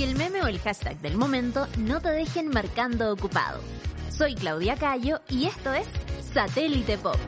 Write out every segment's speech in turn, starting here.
Que el meme o el hashtag del momento no te dejen marcando ocupado. Soy Claudia Cayo y esto es Satélite Pop.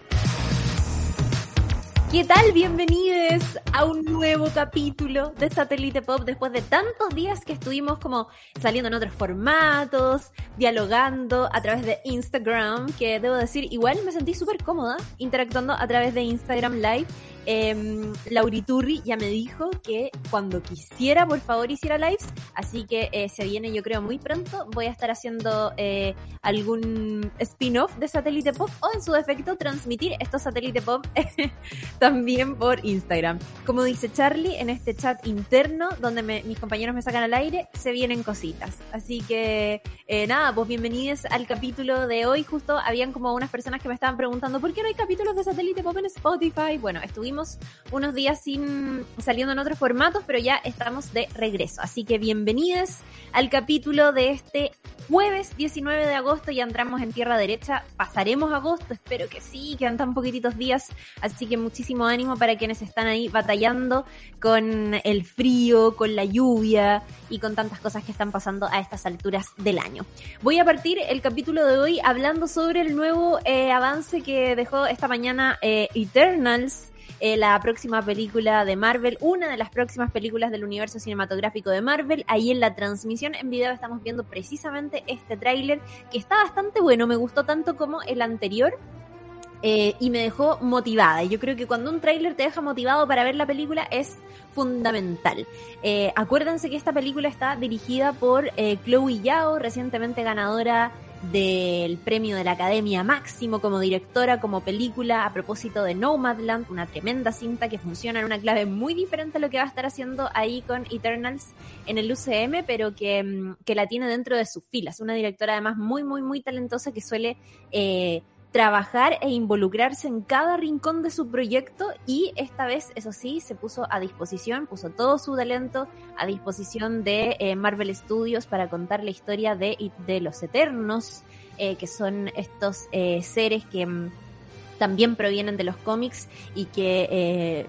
¿Qué tal? Bienvenidos a un nuevo capítulo de Satélite Pop después de tantos días que estuvimos como saliendo en otros formatos, dialogando a través de Instagram, que debo decir, igual me sentí súper cómoda interactuando a través de Instagram Live eh, Lauriturri ya me dijo que cuando quisiera, por favor, hiciera lives. Así que eh, se viene, yo creo, muy pronto. Voy a estar haciendo eh, algún spin-off de Satélite Pop o, en su defecto, transmitir estos Satélite Pop también por Instagram. Como dice Charlie, en este chat interno, donde mis compañeros me sacan al aire, se vienen cositas. Así que, eh, nada, pues bienvenidos al capítulo de hoy. Justo habían como unas personas que me estaban preguntando, ¿por qué no hay capítulos de Satélite Pop en Spotify? Bueno, estuvimos unos días sin saliendo en otros formatos, pero ya estamos de regreso. Así que bienvenidos al capítulo de este jueves 19 de agosto. Ya entramos en tierra derecha. Pasaremos agosto, espero que sí, quedan tan poquititos días. Así que muchísimo ánimo para quienes están ahí batallando con el frío, con la lluvia y con tantas cosas que están pasando a estas alturas del año. Voy a partir el capítulo de hoy hablando sobre el nuevo eh, avance que dejó esta mañana eh, Eternals eh, la próxima película de Marvel, una de las próximas películas del universo cinematográfico de Marvel. Ahí en la transmisión en video estamos viendo precisamente este tráiler que está bastante bueno, me gustó tanto como el anterior. Eh, y me dejó motivada. Yo creo que cuando un tráiler te deja motivado para ver la película es fundamental. Eh, acuérdense que esta película está dirigida por Chloe Yao, recientemente ganadora del premio de la Academia Máximo como directora, como película, a propósito de Nomadland, una tremenda cinta que funciona en una clave muy diferente a lo que va a estar haciendo ahí con Eternals en el UCM, pero que, mm, que la tiene dentro de sus filas. Una directora además muy, muy, muy talentosa que suele eh, trabajar e involucrarse en cada rincón de su proyecto y esta vez, eso sí, se puso a disposición, puso todo su talento a disposición de eh, Marvel Studios para contar la historia de, de los Eternos, eh, que son estos eh, seres que mm, también provienen de los cómics y que eh,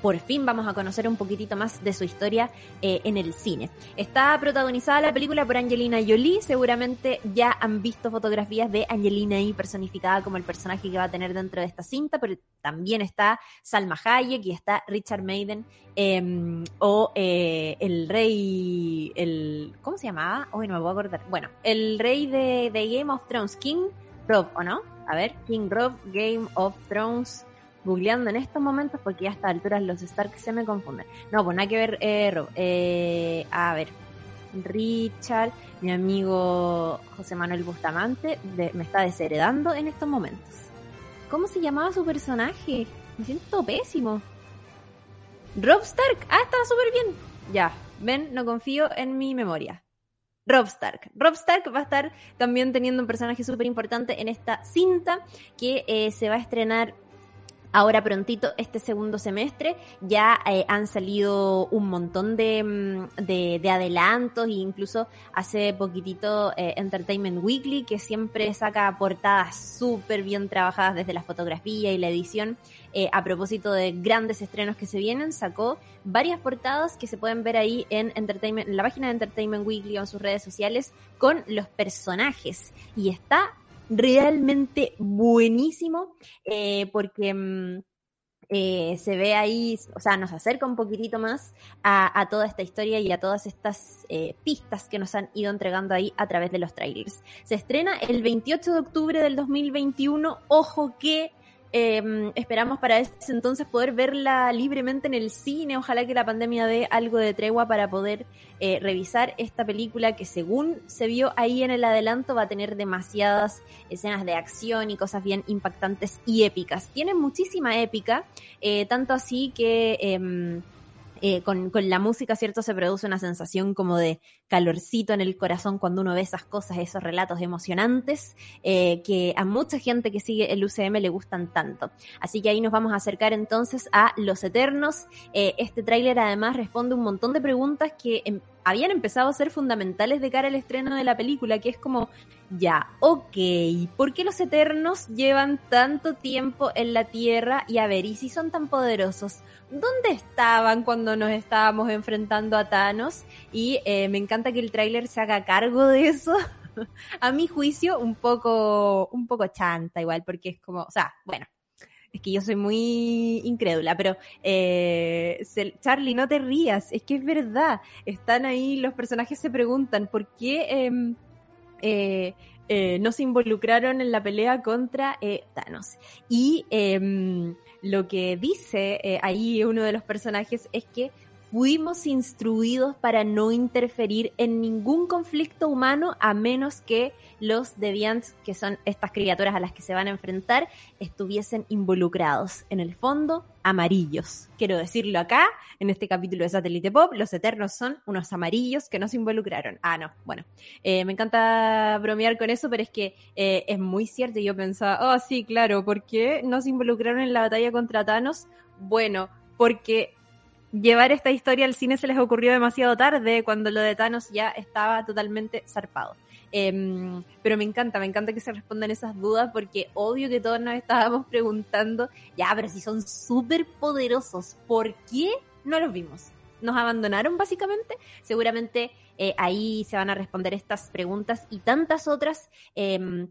por fin vamos a conocer un poquitito más de su historia eh, en el cine. Está protagonizada la película por Angelina Jolie, seguramente ya han visto fotografías de Angelina ahí personificada como el personaje que va a tener dentro de esta cinta, pero también está Salma Hayek y está Richard Maiden eh, o eh, el rey, el ¿cómo se llamaba? Hoy no me voy a acordar. Bueno, el rey de, de Game of Thrones, King Rob, ¿o no? A ver, King Rob, Game of Thrones googleando en estos momentos porque ya a estas alturas los Stark se me confunden. No, pues nada que ver, eh, Rob. Eh, a ver, Richard, mi amigo José Manuel Bustamante, me está desheredando en estos momentos. ¿Cómo se llamaba su personaje? Me siento pésimo. Rob Stark. Ah, estaba súper bien. Ya, ven, no confío en mi memoria. Rob Stark. Rob Stark va a estar también teniendo un personaje súper importante en esta cinta que eh, se va a estrenar ahora prontito este segundo semestre ya eh, han salido un montón de, mm, de, de, adelantos e incluso hace poquitito eh, Entertainment Weekly que siempre saca portadas súper bien trabajadas desde la fotografía y la edición. Eh, a propósito de grandes estrenos que se vienen sacó varias portadas que se pueden ver ahí en Entertainment en la página de Entertainment Weekly o en sus redes sociales con los personajes. Y está realmente buenísimo eh, porque mm, eh, se ve ahí, o sea, nos acerca un poquitito más a, toda esta historia y a todas estas eh, pistas que nos han ido entregando ahí a través de los trailers. Se estrena el 28 de octubre del 2021. Ojo que eh, esperamos para ese entonces poder verla libremente en el cine. Ojalá que la pandemia dé algo de tregua para poder eh, revisar esta película que según se vio ahí en el adelanto va a tener demasiadas escenas de acción y cosas bien impactantes y épicas. Tiene muchísima épica, eh, tanto así que... Eh, con, con, la música, ¿cierto? Se produce una sensación como de calorcito en el corazón cuando uno ve esas cosas, esos relatos emocionantes eh, que a mucha gente que sigue el UCM le gustan tanto. Así que ahí nos vamos a acercar entonces a Los Eternos. Eh, este tráiler además responde un montón de preguntas que em, habían empezado a ser fundamentales de cara al estreno de la película, que es como, ya, ok, ¿por qué los Eternos llevan tanto tiempo en la Tierra? Y a ver, ¿y si son tan poderosos? ¿Dónde estaban cuando nos estábamos enfrentando a Thanos? Y eh, me encanta que el tráiler se haga cargo de eso. a mi juicio, un poco, un poco chanta igual, porque es como, o sea, bueno, es que yo soy muy incrédula, pero eh, Charlie, no te rías, es que es verdad. Están ahí, los personajes se preguntan por qué em, eh, eh, no se involucraron en la pelea contra Thanos. Y em, lo que dice ahí uno de los personajes es que fuimos instruidos para no interferir en ningún conflicto humano a menos que los Deviants, que son estas criaturas a las que se van a enfrentar, estuviesen involucrados. En el fondo, amarillos. Quiero decirlo acá, en este capítulo de Satélite Pop, los Eternos son unos amarillos que no se involucraron. Ah, no, bueno. Eh, me encanta bromear con eso, pero es que eh, es muy cierto. Yo pensaba, oh, sí, claro, ¿por qué no se involucraron en la batalla contra Thanos? Bueno, porque llevar esta historia al cine se les ocurrió demasiado tarde, cuando lo de Thanos ya estaba totalmente zarpado. Em, pero me encanta, me encanta que se respondan esas dudas porque obvio que todos nos estábamos preguntando, ya, pero si son súper poderosos, ¿por qué no los vimos? ¿Nos abandonaron básicamente? Seguramente eh, ahí se van a responder estas preguntas y tantas otras. Eh,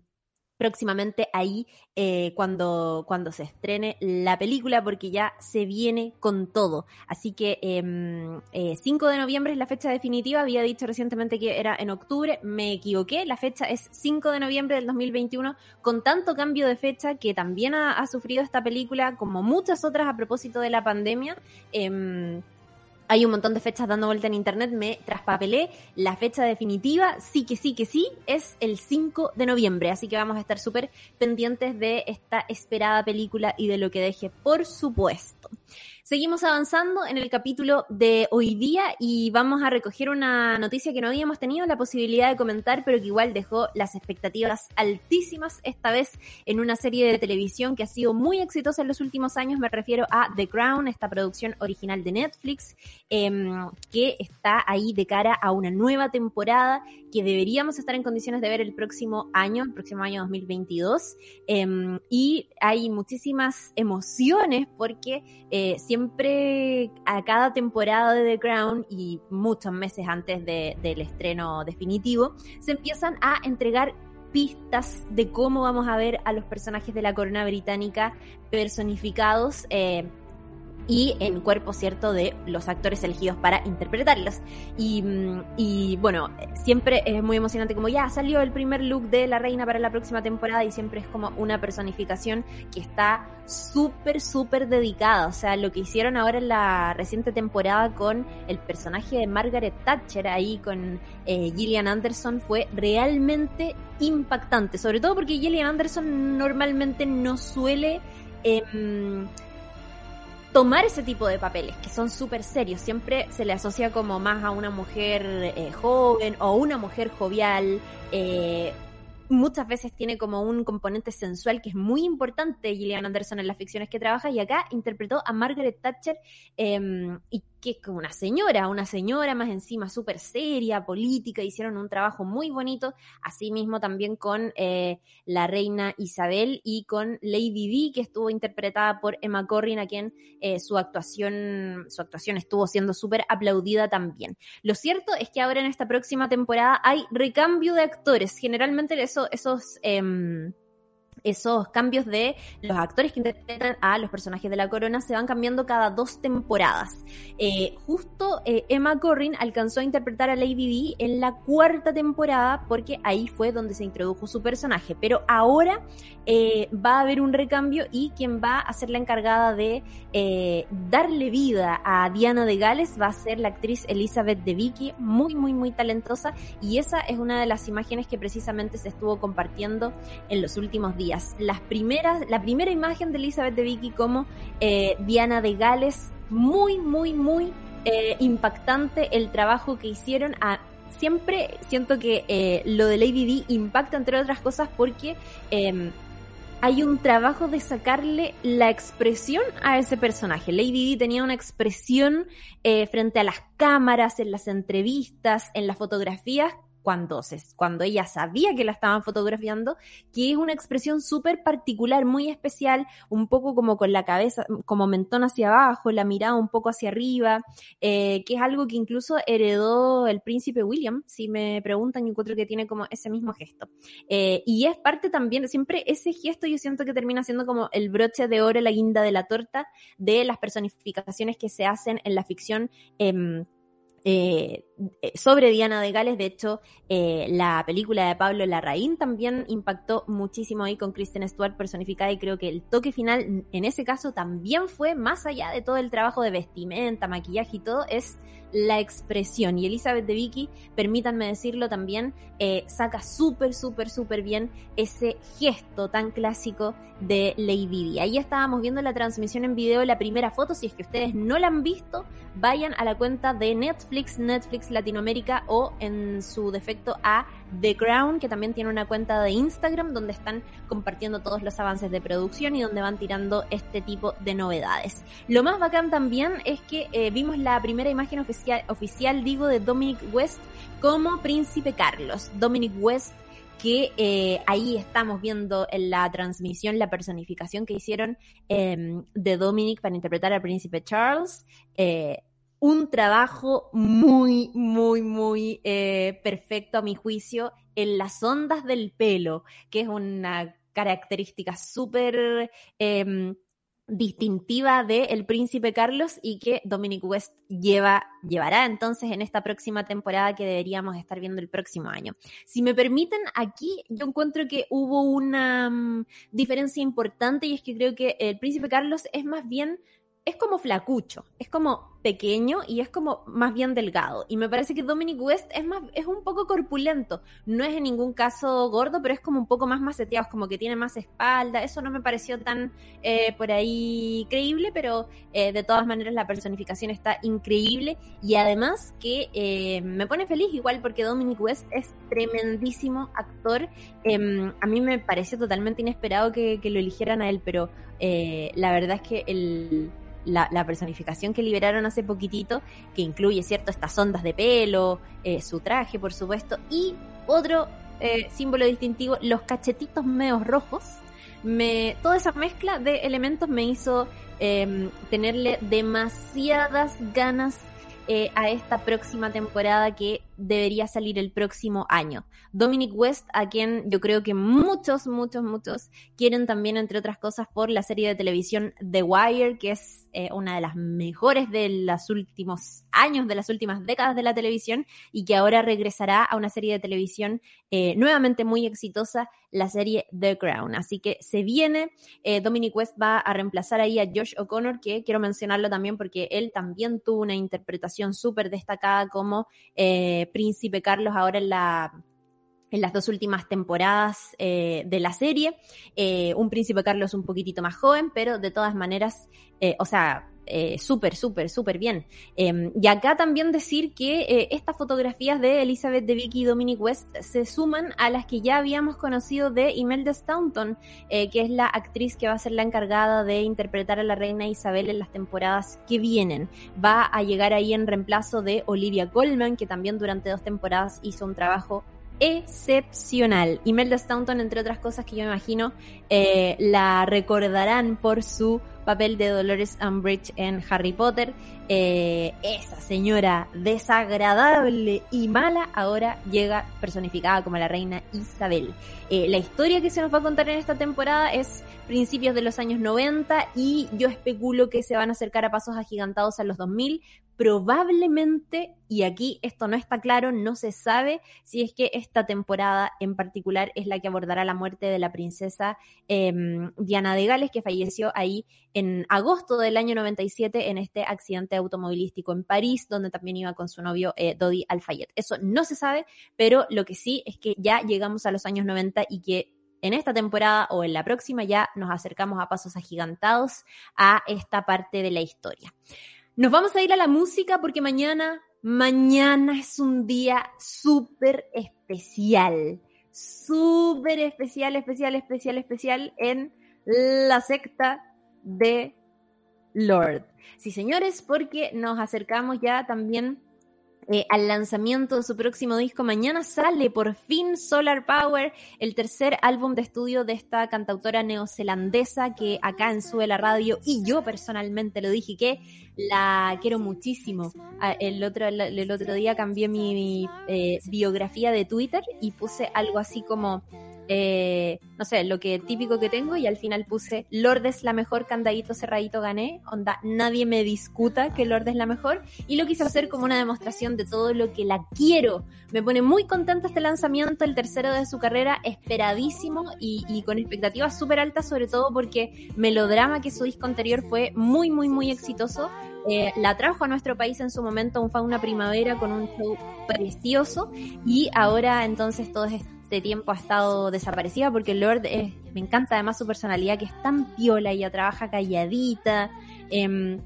próximamente ahí eh, cuando, cuando se estrene la película, porque ya se viene con todo. Así que eh, eh, 5 de noviembre es la fecha definitiva. Había dicho recientemente que era en octubre. Me equivoqué. La fecha es 5 de noviembre del 2021, con tanto cambio de fecha que también ha, ha sufrido esta película, como muchas otras a propósito de la pandemia. Hay un montón de fechas dando vuelta en internet, me traspapelé. La fecha definitiva, sí que sí que sí, es el 5 de noviembre. Así que vamos a estar súper pendientes de esta esperada película y de lo que deje, por supuesto. Seguimos avanzando en el capítulo de hoy día y vamos a recoger una noticia que no habíamos tenido la posibilidad de comentar, pero que igual dejó las expectativas altísimas esta vez en una serie de televisión que ha sido muy exitosa en los últimos años. Me refiero a The Crown, esta producción original de Netflix, eh, que está ahí de cara a una nueva temporada que deberíamos estar en condiciones de ver el próximo año, el próximo año 2022. Eh, y hay muchísimas emociones porque eh, siempre a cada temporada de The Crown y muchos meses antes de, del estreno definitivo, se empiezan a entregar pistas de cómo vamos a ver a los personajes de la corona británica personificados. Eh, y en cuerpo cierto de los actores elegidos para interpretarlos. Y, mm, y, bueno, siempre es muy emocionante como ya salió el primer look de la reina para la próxima temporada y siempre es como una personificación que está súper, súper dedicada. O sea, lo que hicieron ahora en la reciente temporada con el personaje de Margaret Thatcher ahí con eh, Gillian Anderson fue realmente impactante. Sobre todo porque Gillian Anderson normalmente no suele... Eh, tomar ese tipo de papeles, que son súper serios. Siempre se le asocia como más a una mujer eh, joven o una mujer jovial. Eh, muchas veces tiene como un componente sensual que es muy importante Gillian Anderson en las ficciones que trabaja y acá interpretó a Margaret Thatcher eh, y que es como una señora, una señora más encima súper seria, política, hicieron un trabajo muy bonito, asimismo también con eh, la reina Isabel y con Lady Di, que estuvo interpretada por Emma Corrin, a quien eh, su actuación, su actuación estuvo siendo súper aplaudida también. Lo cierto es que ahora en esta próxima temporada hay recambio de actores, generalmente eso, esos... Eh, esos cambios de los actores que interpretan a los personajes de la corona se van cambiando cada dos temporadas. Eh, justo eh, Emma Corrin alcanzó a interpretar a Lady Di en la cuarta temporada porque ahí fue donde se introdujo su personaje. Pero ahora eh, va a haber un recambio y quien va a ser la encargada de darle vida a Diana de Gales va a ser la actriz Elizabeth de Vicky, muy, muy, muy talentosa. Y esa es una de las imágenes que precisamente se estuvo compartiendo en los últimos días las primeras, la primera imagen de Elizabeth de Vicky como eh, Diana de Gales, muy, muy, muy eh, impactante el trabajo que hicieron. A, siempre siento que eh, lo de Lady D impacta entre otras cosas porque em, hay un trabajo de sacarle la expresión a ese personaje. Lady D tenía una expresión frente a las cámaras, en las entrevistas, en las fotografías cuando, se, cuando ella sabía que la estaban fotografiando, que es una expresión súper particular, muy especial, un poco como con la cabeza, como mentón hacia abajo, la mirada un poco hacia arriba, eh, que es algo que incluso heredó el príncipe William, si me preguntan, yo encuentro que tiene como ese mismo gesto. Eh, y es parte también, siempre ese gesto yo siento que termina siendo como el broche de oro, la guinda de la torta de las personificaciones que se hacen en la ficción. Eh, eh, sobre Diana de Gales. De hecho, eh, la película de Pablo Larraín también impactó muchísimo ahí con Kristen Stewart personificada y creo que el toque final en ese caso también fue más allá de todo el trabajo de vestimenta, maquillaje y todo, es la expresión. Y Elizabeth de Vicky, permítanme decirlo también, eh, saca súper, súper, súper bien ese gesto tan clásico de Lady Di. Ahí estábamos viendo la transmisión en video, la primera foto. Si es que ustedes no la han visto, vayan a la cuenta de Netflix, Netflix Latinoamérica o en su defecto a The Crown, que también tiene una cuenta de Instagram donde están compartiendo todos los avances de producción y donde van tirando este tipo de novedades. Lo más bacán también es que eh, vimos la primera imagen oficial, oficial, digo, de Dominic West como Príncipe Carlos. Dominic West que eh, ahí estamos viendo en la transmisión la personificación que hicieron em, de Dominic para interpretar al príncipe Charles. Eh, un trabajo muy, muy, muy eh, perfecto a mi juicio en las ondas del pelo, que es una característica súper eh, distintiva de El Príncipe Carlos y que Dominic West lleva, llevará entonces en esta próxima temporada que deberíamos estar viendo el próximo año. Si me permiten, aquí yo encuentro que hubo una um, diferencia importante y es que creo que El Príncipe Carlos es más bien, es como flacucho, es como pequeño y es como más bien delgado. Y me parece que Dominic West es más, es un poco corpulento. No es en ningún caso gordo, pero es como un poco más maceteado, es como que tiene más espalda. Eso no me pareció tan eh, por ahí creíble, pero eh, de todas maneras la personificación está increíble. Y además que eh, me pone feliz igual porque Dominic West es tremendísimo actor. Em, a mí me pareció totalmente inesperado que, que lo eligieran a él, pero la verdad es que el la, personificación que liberaron hace poquitito, que incluye, ¿cierto?, estas ondas de pelo, eh, su traje, por supuesto, y otro eh, símbolo distintivo, los cachetitos medios rojos. Me, toda esa mezcla de elementos me hizo em, tenerle demasiadas ganas eh, a esta próxima temporada que debería salir el próximo año. Dominic West, a quien yo creo que muchos, muchos, muchos quieren también, entre otras cosas, por la serie de televisión The Wire, que es eh, una de las mejores de los últimos años, de las últimas décadas de la televisión, y que ahora regresará a una serie de televisión eh, nuevamente muy exitosa, la serie The Crown. Así que se viene, eh, Dominic West va a reemplazar ahí a Josh O'Connor, que quiero mencionarlo también porque él también tuvo una interpretación súper destacada como Príncipe Carlos ahora en la en las dos últimas temporadas eh, de la serie. Eh, un príncipe Carlos un poquitito más joven, pero de todas maneras, eh, o sea, súper, súper, súper bien. Em, y acá también decir que estas fotografías de Elizabeth de Vicky y Dominic West se suman a las que ya habíamos conocido de Imelda Staunton, que es la actriz que va a ser la encargada de interpretar a la reina Isabel en las temporadas que vienen. Va a llegar ahí en reemplazo de Olivia Colman, que también durante dos temporadas hizo un trabajo excepcional. Imelda Staunton, entre otras cosas que yo me imagino, eh, la recordarán por su papel de Dolores Umbridge en Harry Potter. Eh, esa señora desagradable y mala ahora llega personificada como la reina Isabel. Eh, la historia que se nos va a contar en esta temporada es principios de los años 90 y yo especulo que se van a acercar a pasos agigantados a los 2000 probablemente, y aquí esto no está claro, no se sabe si es que esta temporada en particular es la que abordará la muerte de la princesa em, Diana de Gales, que falleció ahí en agosto del año 97 en este accidente automovilístico en París, donde también iba con su novio eh, Dodi Alfayet. Eso no se sabe, pero lo que sí es que ya llegamos a los años 90 y que en esta temporada o en la próxima ya nos acercamos a pasos agigantados a esta parte de la historia. Nos vamos a ir a la música porque mañana, mañana es un día súper especial. Súper especial, especial, especial, especial en la secta de Lord. Sí, señores, porque nos acercamos ya también eh, al lanzamiento de su próximo disco. Mañana sale por fin Solar Power, el tercer álbum de estudio de esta cantautora neozelandesa que acá en Sube la Radio y yo personalmente lo dije que la quiero muchísimo. Ah, el otro, el, otro día cambié mi, eh, biografía de Twitter y puse algo así como eh, no sé, lo que típico que tengo y al final puse Lord es la mejor, candadito cerradito gané, onda, nadie me discuta que Lord es la mejor. Y lo quise hacer como una demostración de todo lo que la quiero. Me pone muy contenta este lanzamiento, el tercero de su carrera, esperadísimo y, con expectativas súper altas, sobre todo porque Melodrama, que su disco anterior fue muy, muy, muy exitoso, eh, la trajo a nuestro país en su momento un Fauna Primavera con un show precioso. Y ahora entonces todo es este tiempo ha estado desaparecida porque Lord me encanta además su personalidad que es tan piola, ella trabaja calladita. Eh,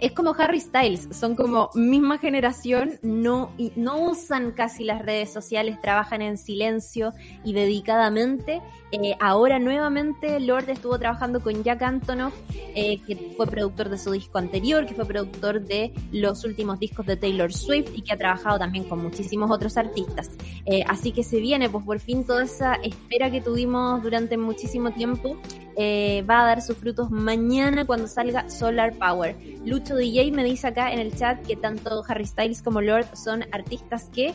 es como Harry Styles, son como misma generación, no, no usan casi las redes sociales, trabajan en silencio y dedicadamente. Eh, ahora nuevamente Lord estuvo trabajando con Jack Antonoff, eh, que fue productor de su disco anterior, que fue productor de los últimos discos de Taylor Swift y que ha trabajado también con muchísimos otros artistas. Eh, así que se viene, pues por fin toda esa espera que tuvimos durante muchísimo tiempo va a dar sus frutos mañana cuando salga Solar Power. Lucho DJ me dice acá en el chat que tanto Harry Styles como Lord son artistas que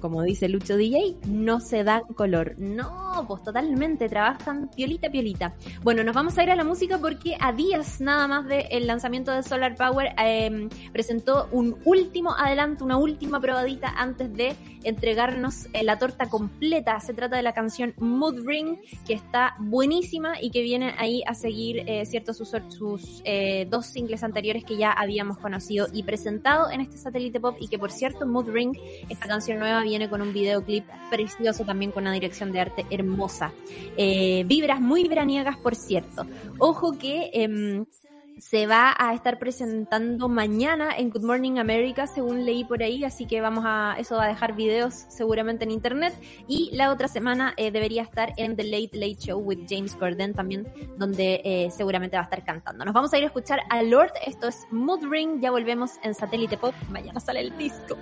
como dice Lucho DJ, no se dan color. No, pues totalmente, trabajan piolita, piolita. Bueno, nos vamos a ir a la música porque a días nada más del lanzamiento de Solar Power em, presentó un último adelanto, una última probadita antes de entregarnos eh, la torta completa. Se trata de la canción Mood Ring, que está buenísima y que viene ahí a seguir, eh, cierto, sus, sus eh, dos singles anteriores que ya habíamos conocido y presentado en este satélite pop y que por cierto Mood Ring, esta canción nueva viene con un videoclip precioso también con una dirección de arte hermosa. Eh, vibras muy veraniegas, por cierto. Ojo que em, se va a estar presentando mañana en Good Morning America, según leí por ahí, así que vamos a, eso va a dejar videos seguramente en internet. Y la otra semana eh, debería estar en The Late Late Show with James Corden también, donde eh, seguramente va a estar cantando. Nos vamos a ir a escuchar a Lord, esto es Mood Ring, ya volvemos en Satélite Pop, mañana sale el disco.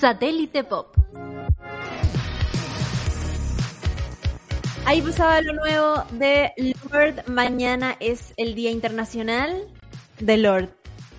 Satélite Pop. Ahí pasaba lo nuevo de Lord. Mañana es el Día Internacional de Lord,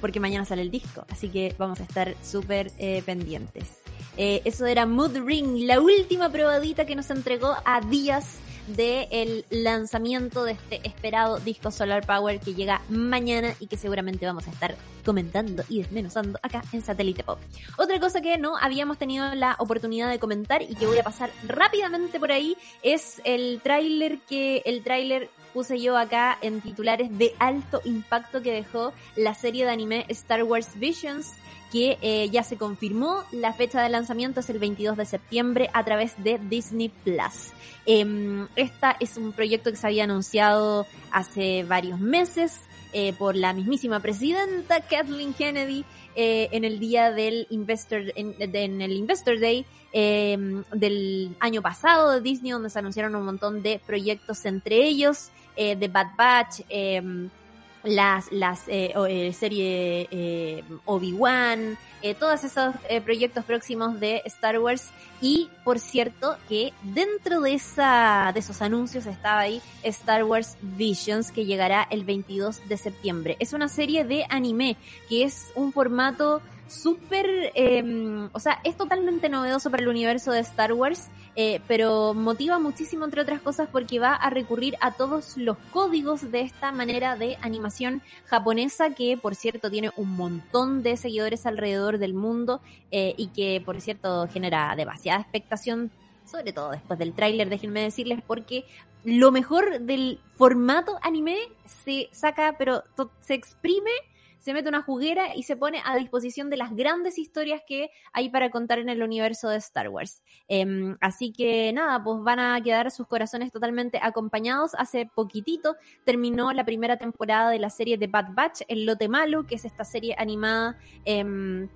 porque mañana sale el disco, así que vamos a estar súper eh, pendientes. Eh, eso era Mood Ring, la última probadita que nos entregó a días del lanzamiento de este esperado disco Solar Power que llega mañana y que seguramente vamos a estar comentando y desmenuzando acá en Satélite Pop. Otra cosa que no habíamos tenido la oportunidad de comentar y que voy a pasar rápidamente por ahí es el tráiler que el tráiler puse yo acá en titulares de alto impacto que dejó la serie de anime Star Wars Visions que eh, ya se confirmó. La fecha de lanzamiento es el 22 de septiembre a través de Disney Plus. Eh, esta es un proyecto que se había anunciado hace varios meses. Eh, por la mismísima presidenta Kathleen Kennedy eh, en el día del Investor, en, en el Investor Day em, del año pasado de Disney, donde se anunciaron un montón de proyectos, entre ellos The Bad Batch, em, las, las eh, eh, serie eh, Obi-Wan, eh, todos esos eh, proyectos próximos de Star Wars y por cierto que dentro de esa de esos anuncios estaba ahí Star Wars Visions que llegará el 22 de septiembre. Es una serie de anime que es un formato súper, eh, o sea, es totalmente novedoso para el universo de Star Wars, eh, pero motiva muchísimo, entre otras cosas, porque va a recurrir a todos los códigos de esta manera de animación japonesa, que por cierto tiene un montón de seguidores alrededor del mundo eh, y que por cierto genera demasiada expectación sobre todo después del tráiler, déjenme decirles, porque lo mejor del formato anime se saca, pero se exprime se mete una juguera y se pone a disposición de las grandes historias que hay para contar en el universo de Star Wars. Em, así que nada, pues van a quedar sus corazones totalmente acompañados. Hace poquitito terminó la primera temporada de la serie de Bad Batch, El Lote Malo, que es esta serie animada, em,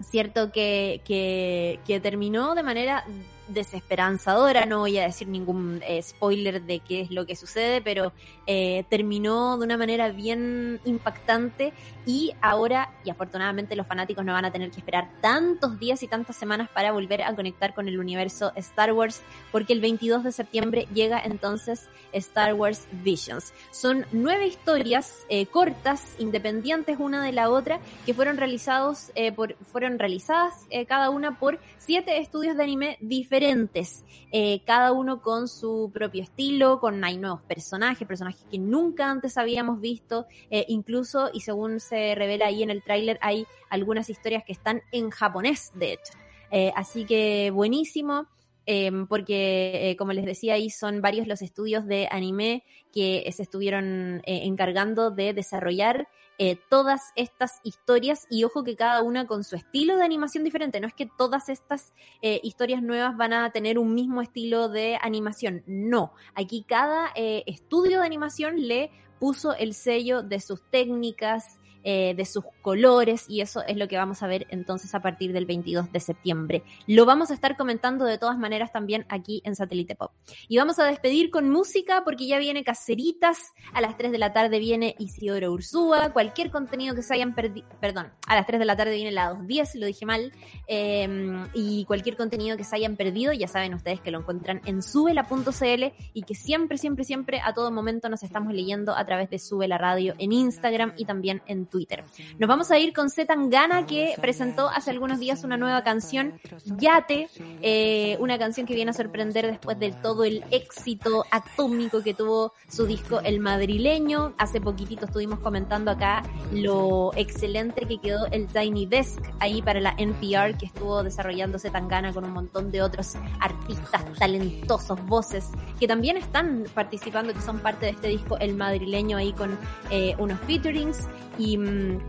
cierto, que, que, que terminó de manera desesperanzadora, no voy a decir ningún eh, spoiler de qué es lo que sucede, pero eh, terminó de una manera bien impactante y ahora, y afortunadamente los fanáticos no van a tener que esperar tantos días y tantas semanas para volver a conectar con el universo Star Wars, porque el 22 de septiembre llega entonces Star Wars Visions. Son nueve historias eh, cortas, independientes una de la otra, que fueron realizados por, fueron realizadas cada una por siete estudios de anime diferentes diferentes, eh, cada uno con su propio estilo, con hay nuevos personajes, personajes que nunca antes habíamos visto, eh, incluso, y según se revela ahí en el tráiler, hay algunas historias que están en japonés, de hecho. Eh, así que buenísimo. Em, porque como les decía ahí son varios los estudios de anime que se estuvieron encargando de desarrollar eh, todas estas historias y ojo que cada una con su estilo de animación diferente. No es que todas estas eh, historias nuevas van a tener un mismo estilo de animación. No, aquí cada eh, estudio de animación le puso el sello de sus técnicas, eh, de sus colores y eso es lo que vamos a ver entonces a partir del 22 de septiembre. Lo vamos a estar comentando de todas maneras también aquí en Satélite Pop. Y vamos a despedir con música porque ya viene Caceritas, a las 3 de la tarde viene Isidoro Ursúa, cualquier contenido que se hayan perdido, perdón, a las 3 de la tarde viene la 2.10, lo dije mal, em, y cualquier contenido que se hayan perdido, ya saben ustedes que lo encuentran en subela.cl y que siempre, siempre, siempre, a todo momento nos estamos leyendo a través de Sube la Radio en Instagram y también en Twitter. Nos vamos a ir con Z Tangana que presentó hace algunos días una nueva canción, Yate, eh, una canción que viene a sorprender después de todo el éxito atómico que tuvo su disco El Madrileño. Hace poquitito estuvimos comentando acá lo excelente que quedó el Tiny Desk ahí para la NPR que estuvo desarrollándose Tangana con un montón de otros artistas talentosos, voces, que también están participando, que son parte de este disco El Madrileño ahí con eh, unos featurings. Y 嗯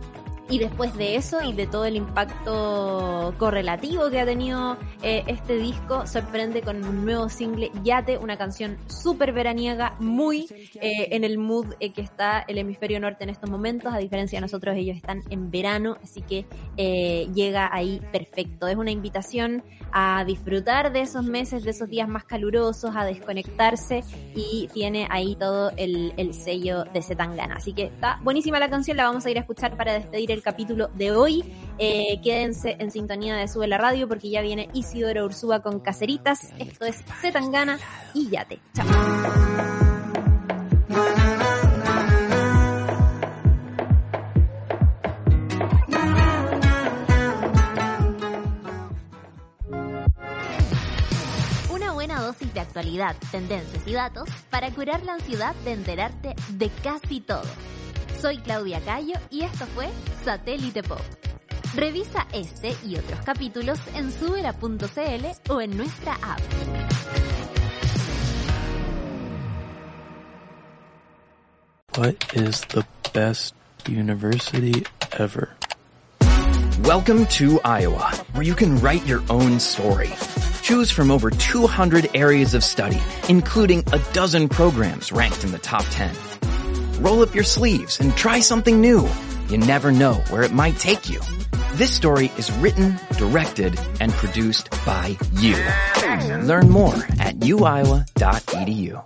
y después de eso y de todo el impacto correlativo que ha tenido eh, este disco, sorprende con un nuevo single, Yate, una canción súper veraniega, muy eh, en el mood eh, que está el hemisferio norte en estos momentos, a diferencia de nosotros, ellos están en verano, así que llega ahí perfecto. Es una invitación a disfrutar de esos meses, de esos días más calurosos, a desconectarse y tiene ahí todo el, el sello de Zetangana. Así que está buenísima la canción, la vamos a ir a escuchar para despedir el capítulo de hoy. Eh, quédense en sintonía de Sube la Radio porque ya viene Isidoro Ursúa con Caceritas. Esto es Zetangana y Yate. Chao. Una buena dosis de actualidad, tendencias y datos para curar la ansiedad de enterarte de casi todo. Soy Claudia Cayo y esto fue Satélite Pop. Revisa este y otros capítulos en subera.cl o en nuestra app. What is the best university ever? Welcome to Iowa, where you can write your own story. Choose from over 200 areas of study, including a dozen programs ranked in the top 10 roll up your sleeves and try something new. You never know where it might take you. This story is written, directed, and produced by you. Learn more at uiowa.edu.